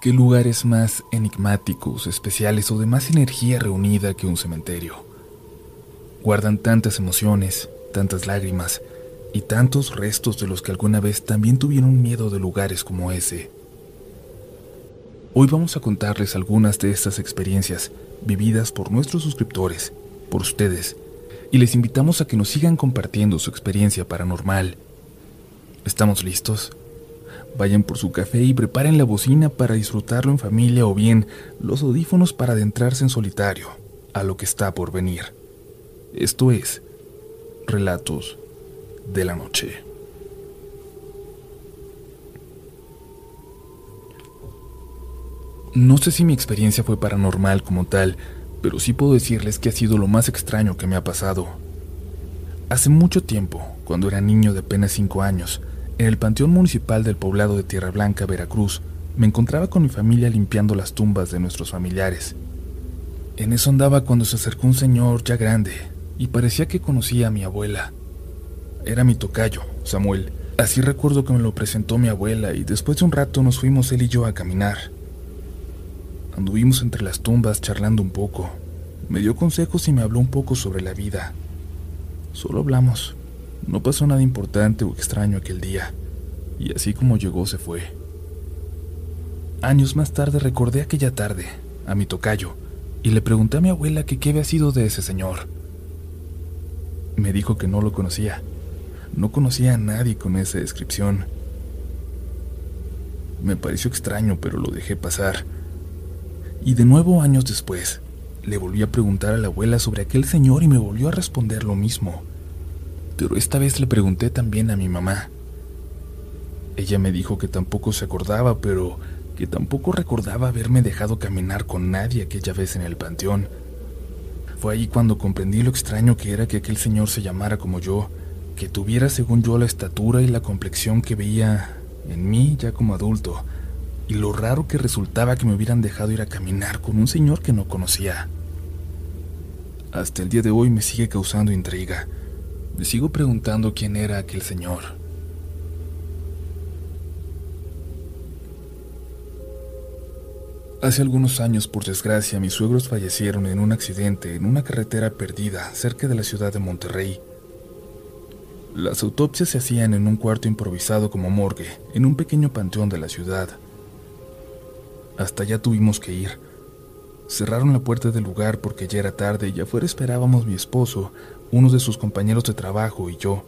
¿Qué lugares más enigmáticos, especiales o de más energía reunida que un cementerio? Guardan tantas emociones, tantas lágrimas y tantos restos de los que alguna vez también tuvieron miedo de lugares como ese. Hoy vamos a contarles algunas de estas experiencias vividas por nuestros suscriptores, por ustedes, y les invitamos a que nos sigan compartiendo su experiencia paranormal. ¿Estamos listos? Vayan por su café y preparen la bocina para disfrutarlo en familia o bien los audífonos para adentrarse en solitario a lo que está por venir. Esto es Relatos de la Noche. No sé si mi experiencia fue paranormal como tal, pero sí puedo decirles que ha sido lo más extraño que me ha pasado. Hace mucho tiempo, cuando era niño de apenas 5 años, en el Panteón Municipal del poblado de Tierra Blanca, Veracruz, me encontraba con mi familia limpiando las tumbas de nuestros familiares. En eso andaba cuando se acercó un señor ya grande y parecía que conocía a mi abuela. Era mi tocayo, Samuel. Así recuerdo que me lo presentó mi abuela y después de un rato nos fuimos él y yo a caminar. Anduvimos entre las tumbas charlando un poco. Me dio consejos y me habló un poco sobre la vida. Solo hablamos. No pasó nada importante o extraño aquel día, y así como llegó se fue. Años más tarde recordé aquella tarde, a mi tocayo, y le pregunté a mi abuela que qué había sido de ese señor. Me dijo que no lo conocía. No conocía a nadie con esa descripción. Me pareció extraño, pero lo dejé pasar. Y de nuevo, años después, le volví a preguntar a la abuela sobre aquel señor y me volvió a responder lo mismo pero esta vez le pregunté también a mi mamá. Ella me dijo que tampoco se acordaba, pero que tampoco recordaba haberme dejado caminar con nadie aquella vez en el panteón. Fue ahí cuando comprendí lo extraño que era que aquel señor se llamara como yo, que tuviera según yo la estatura y la complexión que veía en mí ya como adulto, y lo raro que resultaba que me hubieran dejado ir a caminar con un señor que no conocía. Hasta el día de hoy me sigue causando intriga. Me sigo preguntando quién era aquel señor. Hace algunos años, por desgracia, mis suegros fallecieron en un accidente en una carretera perdida cerca de la ciudad de Monterrey. Las autopsias se hacían en un cuarto improvisado como morgue, en un pequeño panteón de la ciudad. Hasta allá tuvimos que ir. Cerraron la puerta del lugar porque ya era tarde y afuera esperábamos mi esposo, uno de sus compañeros de trabajo y yo.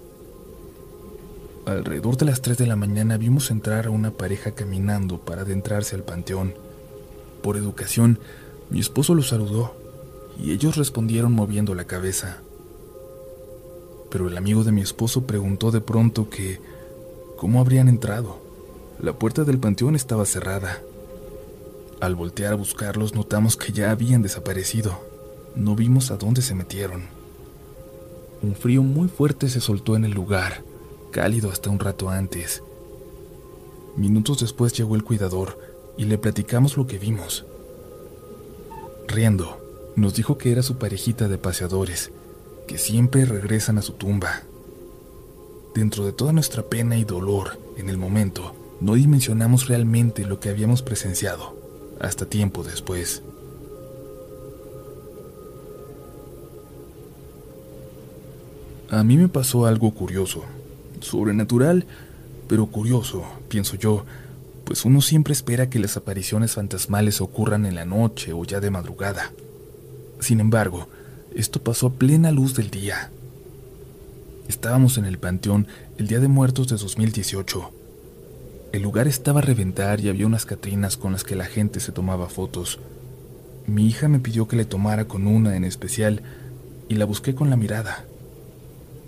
Alrededor de las 3 de la mañana vimos entrar a una pareja caminando para adentrarse al panteón. Por educación, mi esposo los saludó y ellos respondieron moviendo la cabeza. Pero el amigo de mi esposo preguntó de pronto que cómo habrían entrado. La puerta del panteón estaba cerrada. Al voltear a buscarlos notamos que ya habían desaparecido. No vimos a dónde se metieron. Un frío muy fuerte se soltó en el lugar, cálido hasta un rato antes. Minutos después llegó el cuidador y le platicamos lo que vimos. Riendo, nos dijo que era su parejita de paseadores, que siempre regresan a su tumba. Dentro de toda nuestra pena y dolor, en el momento, no dimensionamos realmente lo que habíamos presenciado, hasta tiempo después. A mí me pasó algo curioso, sobrenatural, pero curioso, pienso yo, pues uno siempre espera que las apariciones fantasmales ocurran en la noche o ya de madrugada. Sin embargo, esto pasó a plena luz del día. Estábamos en el Panteón el Día de Muertos de 2018. El lugar estaba a reventar y había unas catrinas con las que la gente se tomaba fotos. Mi hija me pidió que le tomara con una en especial y la busqué con la mirada.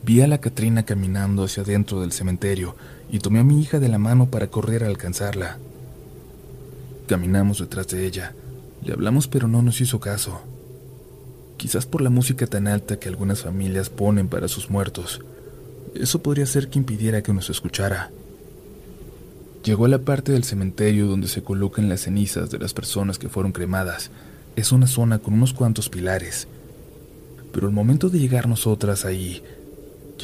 Vi a la Catrina caminando hacia adentro del cementerio y tomé a mi hija de la mano para correr a alcanzarla. Caminamos detrás de ella. Le hablamos pero no nos hizo caso. Quizás por la música tan alta que algunas familias ponen para sus muertos. Eso podría ser que impidiera que nos escuchara. Llegó a la parte del cementerio donde se colocan las cenizas de las personas que fueron cremadas. Es una zona con unos cuantos pilares. Pero al momento de llegar nosotras ahí,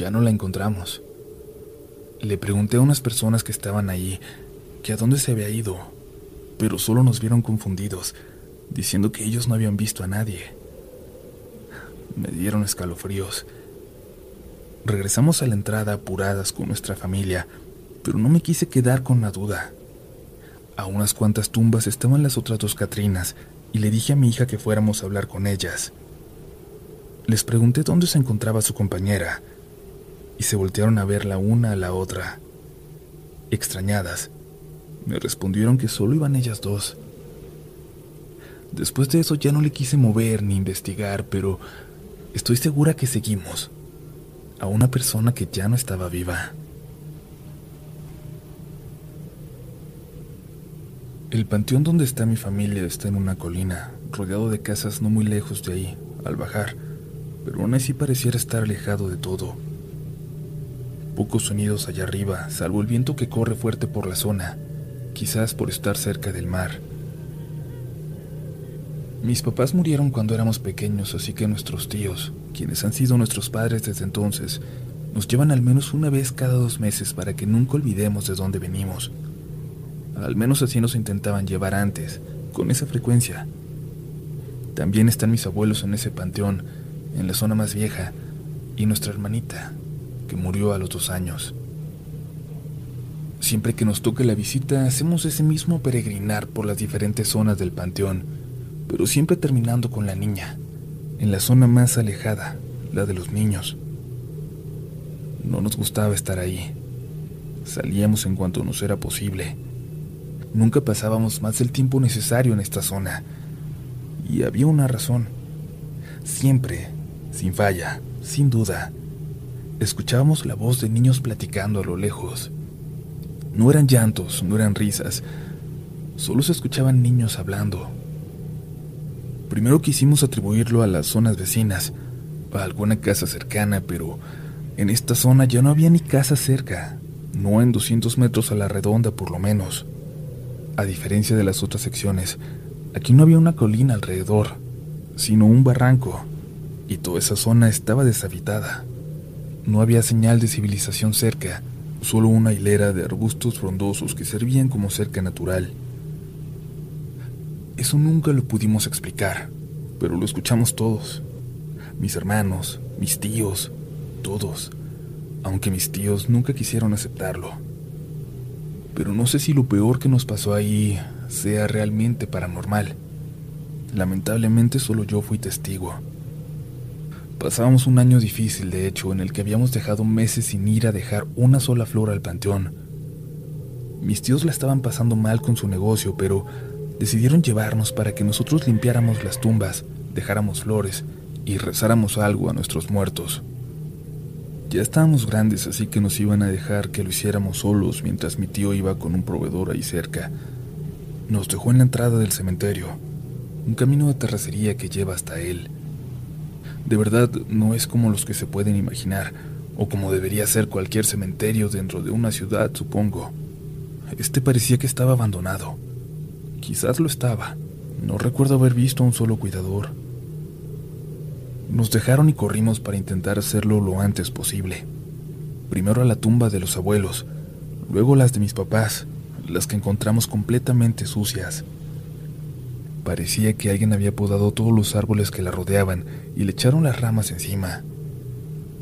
ya no la encontramos. Le pregunté a unas personas que estaban allí que a dónde se había ido, pero solo nos vieron confundidos, diciendo que ellos no habían visto a nadie. Me dieron escalofríos. Regresamos a la entrada apuradas con nuestra familia, pero no me quise quedar con la duda. A unas cuantas tumbas estaban las otras dos Catrinas y le dije a mi hija que fuéramos a hablar con ellas. Les pregunté dónde se encontraba su compañera y se voltearon a ver la una a la otra. Extrañadas, me respondieron que solo iban ellas dos. Después de eso ya no le quise mover ni investigar, pero estoy segura que seguimos a una persona que ya no estaba viva. El panteón donde está mi familia está en una colina, rodeado de casas no muy lejos de ahí, al bajar, pero aún así pareciera estar alejado de todo. Pocos sonidos allá arriba, salvo el viento que corre fuerte por la zona, quizás por estar cerca del mar. Mis papás murieron cuando éramos pequeños, así que nuestros tíos, quienes han sido nuestros padres desde entonces, nos llevan al menos una vez cada dos meses para que nunca olvidemos de dónde venimos. Al menos así nos intentaban llevar antes, con esa frecuencia. También están mis abuelos en ese panteón, en la zona más vieja, y nuestra hermanita, que murió a los dos años. Siempre que nos toque la visita, hacemos ese mismo peregrinar por las diferentes zonas del panteón, pero siempre terminando con la niña, en la zona más alejada, la de los niños. No nos gustaba estar ahí. Salíamos en cuanto nos era posible Nunca pasábamos más del tiempo necesario en esta zona. Y había una razón. Siempre, sin falla, sin duda, escuchábamos la voz de niños platicando a lo lejos. No eran llantos, no eran risas, solo se escuchaban niños hablando. Primero quisimos atribuirlo a las zonas vecinas, a alguna casa cercana, pero en esta zona ya no había ni casa cerca, no en 200 metros a la redonda por lo menos. A diferencia de las otras secciones, aquí no había una colina alrededor, sino un barranco, y toda esa zona estaba deshabitada. No había señal de civilización cerca, solo una hilera de arbustos frondosos que servían como cerca natural. Eso nunca lo pudimos explicar, pero lo escuchamos todos. Mis hermanos, mis tíos, todos, aunque mis tíos nunca quisieron aceptarlo pero no sé si lo peor que nos pasó ahí sea realmente paranormal. Lamentablemente solo yo fui testigo. Pasábamos un año difícil, de hecho, en el que habíamos dejado meses sin ir a dejar una sola flor al panteón. Mis tíos la estaban pasando mal con su negocio, pero decidieron llevarnos para que nosotros limpiáramos las tumbas, dejáramos flores y rezáramos algo a nuestros muertos. Ya estábamos grandes, así que nos iban a dejar que lo hiciéramos solos mientras mi tío iba con un proveedor ahí cerca. Nos dejó en la entrada del cementerio, un camino de terracería que lleva hasta él. De verdad, no es como los que se pueden imaginar, o como debería ser cualquier cementerio dentro de una ciudad, supongo. Este parecía que estaba abandonado. Quizás lo estaba. No recuerdo haber visto a un solo cuidador. Nos dejaron y corrimos para intentar hacerlo lo antes posible. Primero a la tumba de los abuelos, luego las de mis papás, las que encontramos completamente sucias. Parecía que alguien había podado todos los árboles que la rodeaban y le echaron las ramas encima.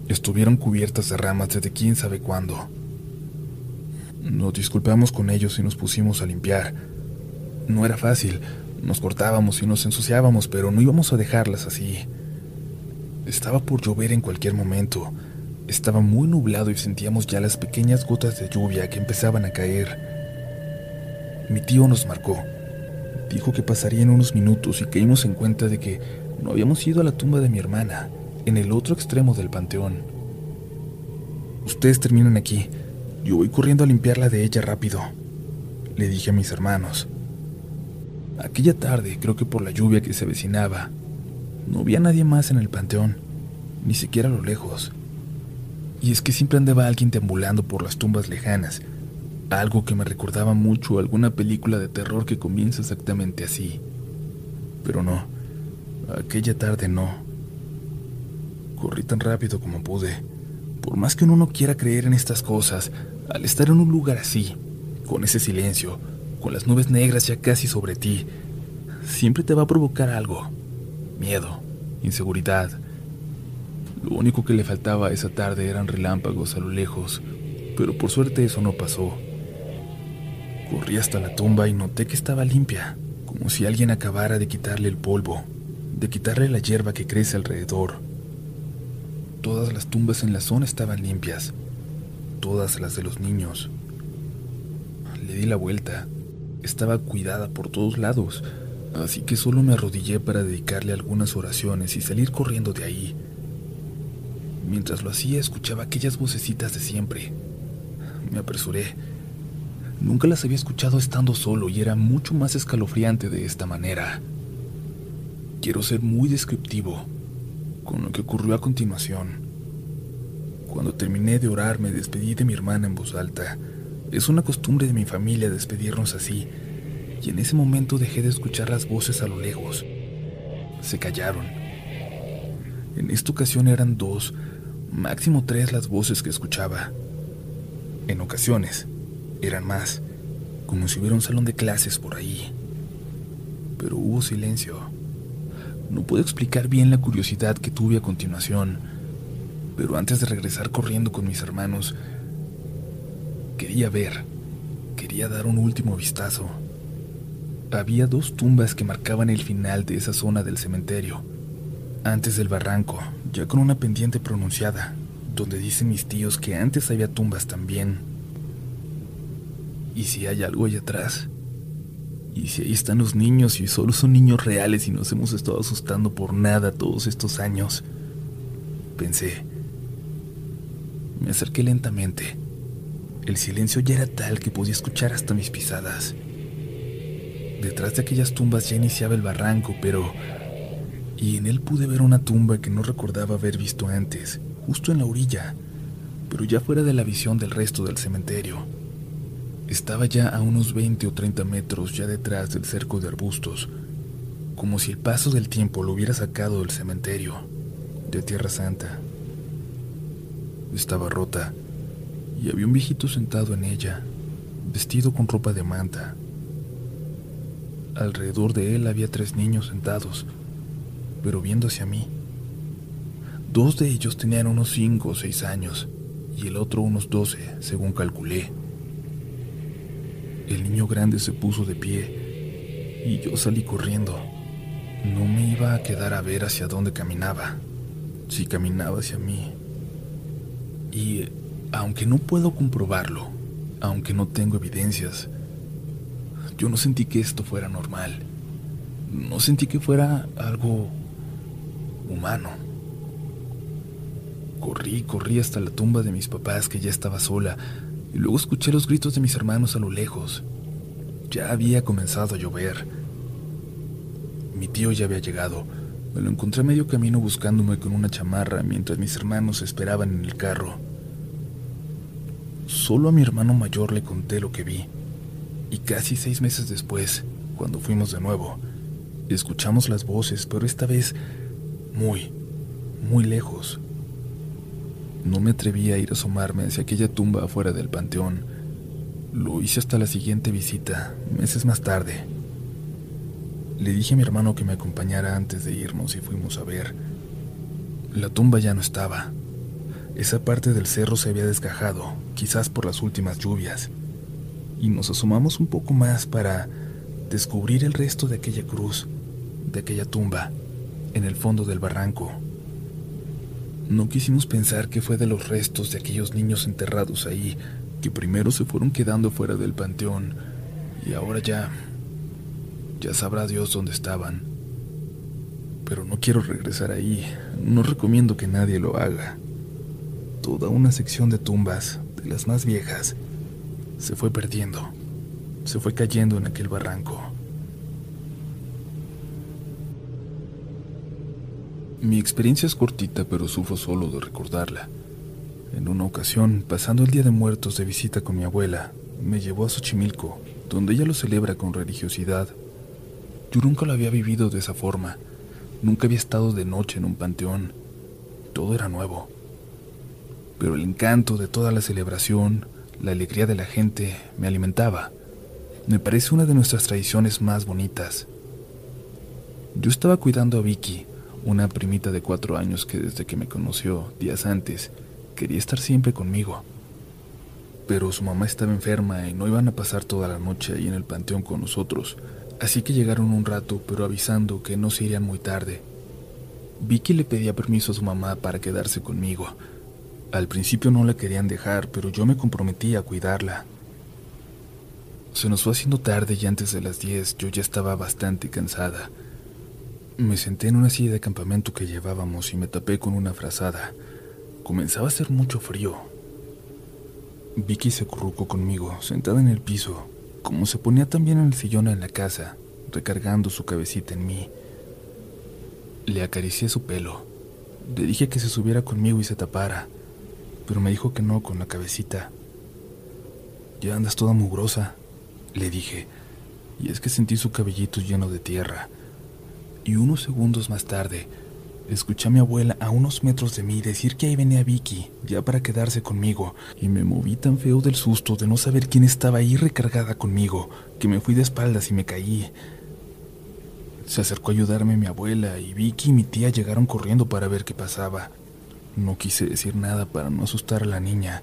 Estuvieron cubiertas de ramas desde quién sabe cuándo. Nos disculpamos con ellos y nos pusimos a limpiar. No era fácil, nos cortábamos y nos ensuciábamos, pero no íbamos a dejarlas así. Estaba por llover en cualquier momento. Estaba muy nublado y sentíamos ya las pequeñas gotas de lluvia que empezaban a caer. Mi tío nos marcó. Dijo que pasarían unos minutos y caímos en cuenta de que no habíamos ido a la tumba de mi hermana, en el otro extremo del panteón. Ustedes terminan aquí. Yo voy corriendo a limpiarla de ella rápido, le dije a mis hermanos. Aquella tarde, creo que por la lluvia que se avecinaba, no había nadie más en el panteón, ni siquiera a lo lejos. Y es que siempre andaba alguien deambulando por las tumbas lejanas, algo que me recordaba mucho alguna película de terror que comienza exactamente así. Pero no, aquella tarde no. Corrí tan rápido como pude. Por más que uno no quiera creer en estas cosas, al estar en un lugar así, con ese silencio, con las nubes negras ya casi sobre ti, siempre te va a provocar algo. Miedo, inseguridad. Lo único que le faltaba esa tarde eran relámpagos a lo lejos, pero por suerte eso no pasó. Corrí hasta la tumba y noté que estaba limpia, como si alguien acabara de quitarle el polvo, de quitarle la hierba que crece alrededor. Todas las tumbas en la zona estaban limpias, todas las de los niños. Le di la vuelta. Estaba cuidada por todos lados, así que solo me arrodillé para dedicarle algunas oraciones y salir corriendo de ahí. Mientras lo hacía escuchaba aquellas vocecitas de siempre. Me apresuré. Nunca las había escuchado estando solo y era mucho más escalofriante de esta manera. Quiero ser muy descriptivo con lo que ocurrió a continuación. Cuando terminé de orar me despedí de mi hermana en voz alta. Es una costumbre de mi familia despedirnos así, y en ese momento dejé de escuchar las voces a lo lejos. Se callaron. En esta ocasión eran dos, máximo tres las voces que escuchaba. En ocasiones eran más, como si hubiera un salón de clases por ahí. Pero hubo silencio. No puedo explicar bien la curiosidad que tuve a continuación pero antes de regresar corriendo con mis hermanos, quería ver, quería dar un último vistazo. Había dos tumbas que marcaban el final de esa zona del cementerio, antes del barranco, ya con una pendiente pronunciada, donde dicen mis tíos que antes había tumbas también. ¿Y si hay algo allá atrás? ¿Y si ahí están los niños y solo son niños reales y nos hemos estado asustando por nada todos estos años? Pensé. Me acerqué lentamente. El silencio ya era tal que podía escuchar hasta mis pisadas. Detrás de aquellas tumbas ya iniciaba el barranco, pero... Y en él pude ver una tumba que no recordaba haber visto antes, justo en la orilla, pero ya fuera de la visión del resto del cementerio. Estaba ya a unos 20 o 30 metros ya detrás del cerco de arbustos, como si el paso del tiempo lo hubiera sacado del cementerio, de Tierra Santa estaba rota y había un viejito sentado en ella, vestido con ropa de manta. Alrededor de él había tres niños sentados, pero viendo hacia mí. Dos de ellos tenían unos cinco o seis años y el otro unos doce, según calculé. El niño grande se puso de pie y yo salí corriendo. No me iba a quedar a ver hacia dónde caminaba, si caminaba hacia mí y aunque no puedo comprobarlo, aunque no tengo evidencias, yo no sentí que esto fuera normal. No sentí que fuera algo humano. Corrí, corrí hasta la tumba de mis papás que ya estaba sola, y luego escuché los gritos de mis hermanos a lo lejos. Ya había comenzado a llover. Mi tío ya había llegado. Me lo encontré a medio camino buscándome con una chamarra mientras mis hermanos esperaban en el carro. Solo a mi hermano mayor le conté lo que vi, y casi seis meses después, cuando fuimos de nuevo, escuchamos las voces, pero esta vez muy, muy lejos. No me atreví a ir a asomarme hacia aquella tumba afuera del panteón. Lo hice hasta la siguiente visita, meses más tarde. Le dije a mi hermano que me acompañara antes de irnos y fuimos a ver. La tumba ya no estaba. Esa parte del cerro se había desgajado, quizás por las últimas lluvias, y nos asomamos un poco más para descubrir el resto de aquella cruz, de aquella tumba, en el fondo del barranco. No quisimos pensar que fue de los restos de aquellos niños enterrados ahí, que primero se fueron quedando fuera del panteón, y ahora ya ya sabrá Dios dónde estaban. Pero no quiero regresar ahí. No recomiendo que nadie lo haga. Toda una sección de tumbas, de las más viejas, se fue perdiendo. Se fue cayendo en aquel barranco. Mi experiencia es cortita, pero sufro solo de recordarla. En una ocasión, pasando el Día de Muertos de visita con mi abuela, me llevó a Xochimilco, donde ella lo celebra con religiosidad yo nunca lo había vivido de esa forma. Nunca había estado de noche en un panteón. Todo era nuevo. Pero el encanto de toda la celebración, la alegría de la gente, me alimentaba. Me parece una de nuestras tradiciones más bonitas. Yo estaba cuidando a Vicky, una primita de cuatro años que desde que me conoció días antes quería estar siempre conmigo. Pero su mamá estaba enferma y no iban a pasar toda la noche ahí en el panteón con nosotros, así que llegaron un rato, pero avisando que no se irían muy tarde. Vicky le pedía permiso a su mamá para quedarse conmigo. Al principio no la querían dejar, pero yo me comprometí a cuidarla. Se nos fue haciendo tarde y antes de las 10 yo ya estaba bastante cansada. Me senté en una silla de campamento que llevábamos y me tapé con una frazada. Comenzaba a hacer mucho frío. Vicky se acurrucó conmigo, sentada en el piso, como se ponía también en el sillón en la casa, recargando su cabecita en mí. Le acaricié su pelo. Le dije que se subiera conmigo y se tapara, pero me dijo que no con la cabecita. Ya andas toda mugrosa, le dije, y es que sentí su cabellito lleno de tierra y unos segundos más tarde escuché a mi abuela a unos metros de mí decir que ahí venía Vicky, ya para quedarse conmigo, y me moví tan feo del susto de no saber quién estaba ahí recargada conmigo, que me fui de espaldas y me caí. Se acercó a ayudarme mi abuela y Vicky y mi tía llegaron corriendo para ver qué pasaba. No quise decir nada para no asustar a la niña,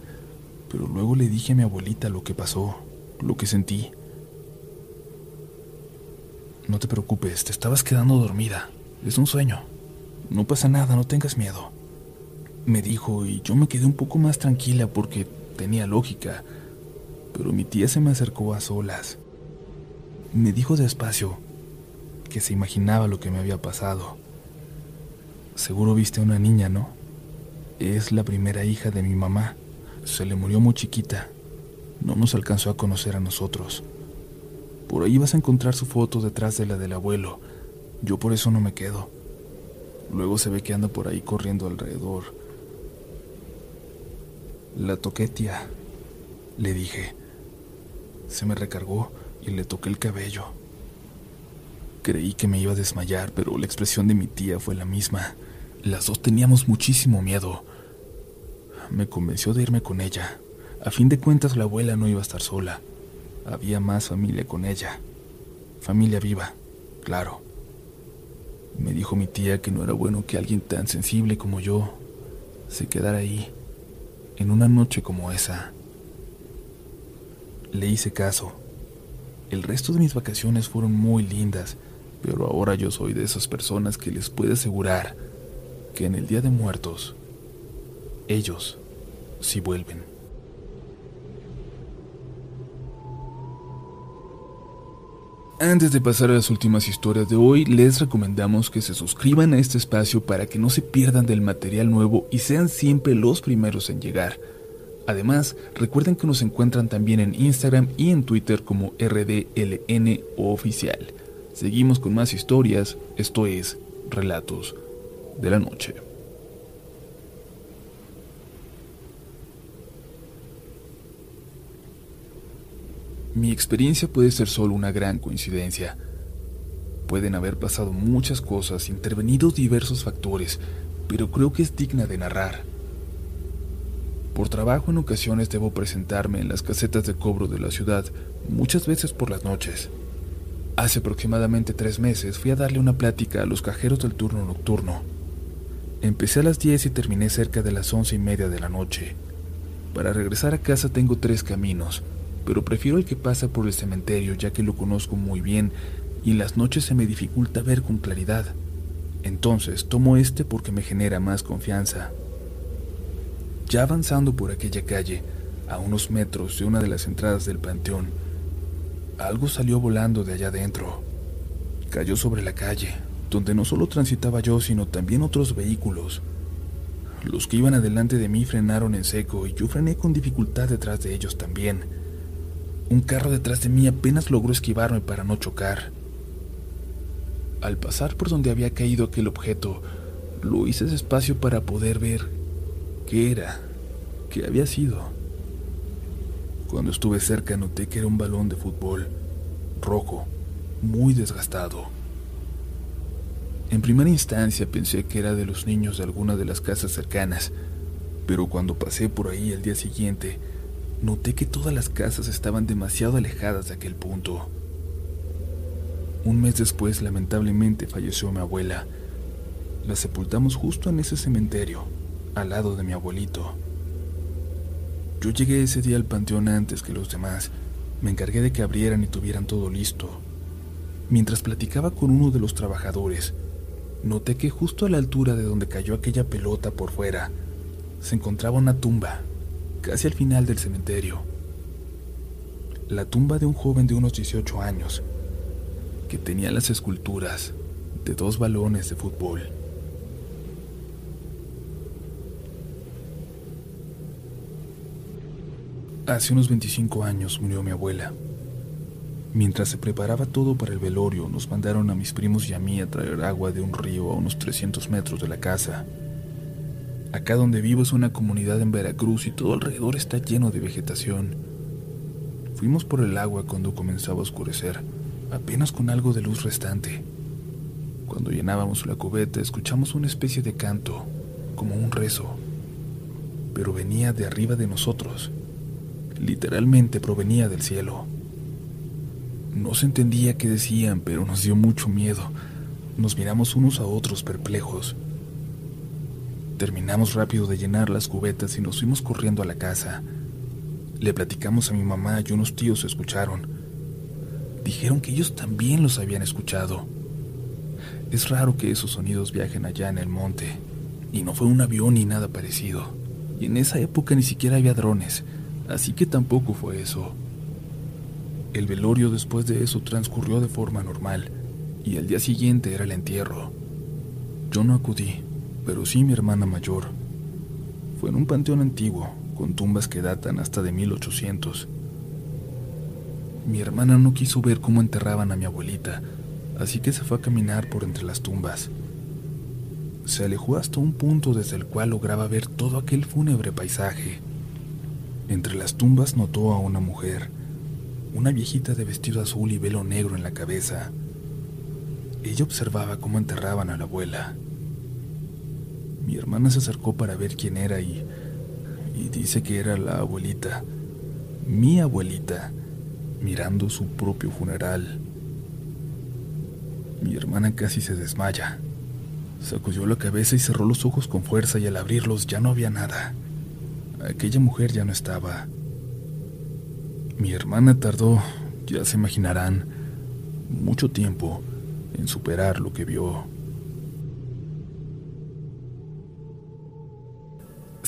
pero luego le dije a mi abuelita lo que pasó, lo que sentí. No te preocupes, te estabas quedando dormida. Es un sueño. No pasa nada, no tengas miedo. Me dijo y yo me quedé un poco más tranquila porque tenía lógica. Pero mi tía se me acercó a solas. Me dijo despacio que se imaginaba lo que me había pasado. Seguro viste a una niña, ¿no? Es la primera hija de mi mamá. Se le murió muy chiquita. No nos alcanzó a conocer a nosotros. Por ahí vas a encontrar su foto detrás de la del abuelo. Yo por eso no me quedo. Luego se ve que anda por ahí corriendo alrededor. La toqué, tía. Le dije. Se me recargó y le toqué el cabello. Creí que me iba a desmayar, pero la expresión de mi tía fue la misma. Las dos teníamos muchísimo miedo. Me convenció de irme con ella. A fin de cuentas, la abuela no iba a estar sola. Había más familia con ella. Familia viva, claro. Me dijo mi tía que no era bueno que alguien tan sensible como yo se quedara ahí, en una noche como esa. Le hice caso. El resto de mis vacaciones fueron muy lindas, pero ahora yo soy de esas personas que les puede asegurar que en el Día de Muertos, ellos sí vuelven. Antes de pasar a las últimas historias de hoy, les recomendamos que se suscriban a este espacio para que no se pierdan del material nuevo y sean siempre los primeros en llegar. Además, recuerden que nos encuentran también en Instagram y en Twitter como RDLN Oficial. Seguimos con más historias, esto es Relatos de la Noche. Mi experiencia puede ser solo una gran coincidencia. Pueden haber pasado muchas cosas, intervenido diversos factores, pero creo que es digna de narrar. Por trabajo en ocasiones debo presentarme en las casetas de cobro de la ciudad, muchas veces por las noches. Hace aproximadamente tres meses fui a darle una plática a los cajeros del turno nocturno. Empecé a las 10 y terminé cerca de las once y media de la noche. Para regresar a casa tengo tres caminos, pero prefiero el que pasa por el cementerio ya que lo conozco muy bien y en las noches se me dificulta ver con claridad. Entonces tomo este porque me genera más confianza. Ya avanzando por aquella calle, a unos metros de una de las entradas del panteón, algo salió volando de allá adentro. Cayó sobre la calle, donde no solo transitaba yo, sino también otros vehículos. Los que iban adelante de mí frenaron en seco y yo frené con dificultad detrás de ellos también. Un carro detrás de mí apenas logró esquivarme para no chocar. Al pasar por donde había caído aquel objeto, lo hice despacio para poder ver qué era, qué había sido. Cuando estuve cerca noté que era un balón de fútbol, rojo, muy desgastado. En primera instancia pensé que era de los niños de alguna de las casas cercanas, pero cuando pasé por ahí el día siguiente, noté que todas las casas estaban demasiado alejadas de aquel punto. Un mes después, lamentablemente, falleció mi abuela. La sepultamos justo en ese cementerio, al lado de mi abuelito. Yo llegué ese día al panteón antes que los demás. Me encargué de que abrieran y tuvieran todo listo. Mientras platicaba con uno de los trabajadores, noté que justo a la altura de donde cayó aquella pelota por fuera, se encontraba una tumba, casi al final del cementerio. La tumba de un joven de unos 18 años, que tenía las esculturas de dos balones de fútbol. Hace unos 25 años murió mi abuela. Mientras se preparaba todo para el velorio, nos mandaron a mis primos y a mí a traer agua de un río a unos 300 metros de la casa. Acá donde vivo es una comunidad en Veracruz y todo alrededor está lleno de vegetación. Fuimos por el agua cuando comenzaba a oscurecer apenas con algo de luz restante. Cuando llenábamos la cubeta escuchamos una especie de canto, como un rezo, pero venía de arriba de nosotros. Literalmente provenía del cielo. No se entendía qué decían, pero nos dio mucho miedo. Nos miramos unos a otros perplejos. Terminamos rápido de llenar las cubetas y nos fuimos corriendo a la casa. Le platicamos a mi mamá y unos tíos escucharon dijeron que ellos también los habían escuchado. Es raro que esos sonidos viajen allá en el monte, y no fue un avión ni nada parecido. Y en esa época ni siquiera había drones, así que tampoco fue eso. El velorio después de eso transcurrió de forma normal, y al día siguiente era el entierro. Yo no acudí, pero sí mi hermana mayor. Fue en un panteón antiguo, con tumbas que datan hasta de 1800 mi hermana no quiso ver cómo enterraban a mi abuelita, así que se fue a caminar por entre las tumbas. Se alejó hasta un punto desde el cual lograba ver todo aquel fúnebre paisaje. Entre las tumbas notó a una mujer, una viejita de vestido azul y velo negro en la cabeza. Ella observaba cómo enterraban a la abuela. Mi hermana se acercó para ver quién era y, y dice que era la abuelita, mi abuelita mirando su propio funeral. Mi hermana casi se desmaya. Sacudió la cabeza y cerró los ojos con fuerza y al abrirlos ya no había nada. Aquella mujer ya no estaba. Mi hermana tardó, ya se imaginarán, mucho tiempo en superar lo que vio.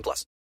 18 plus.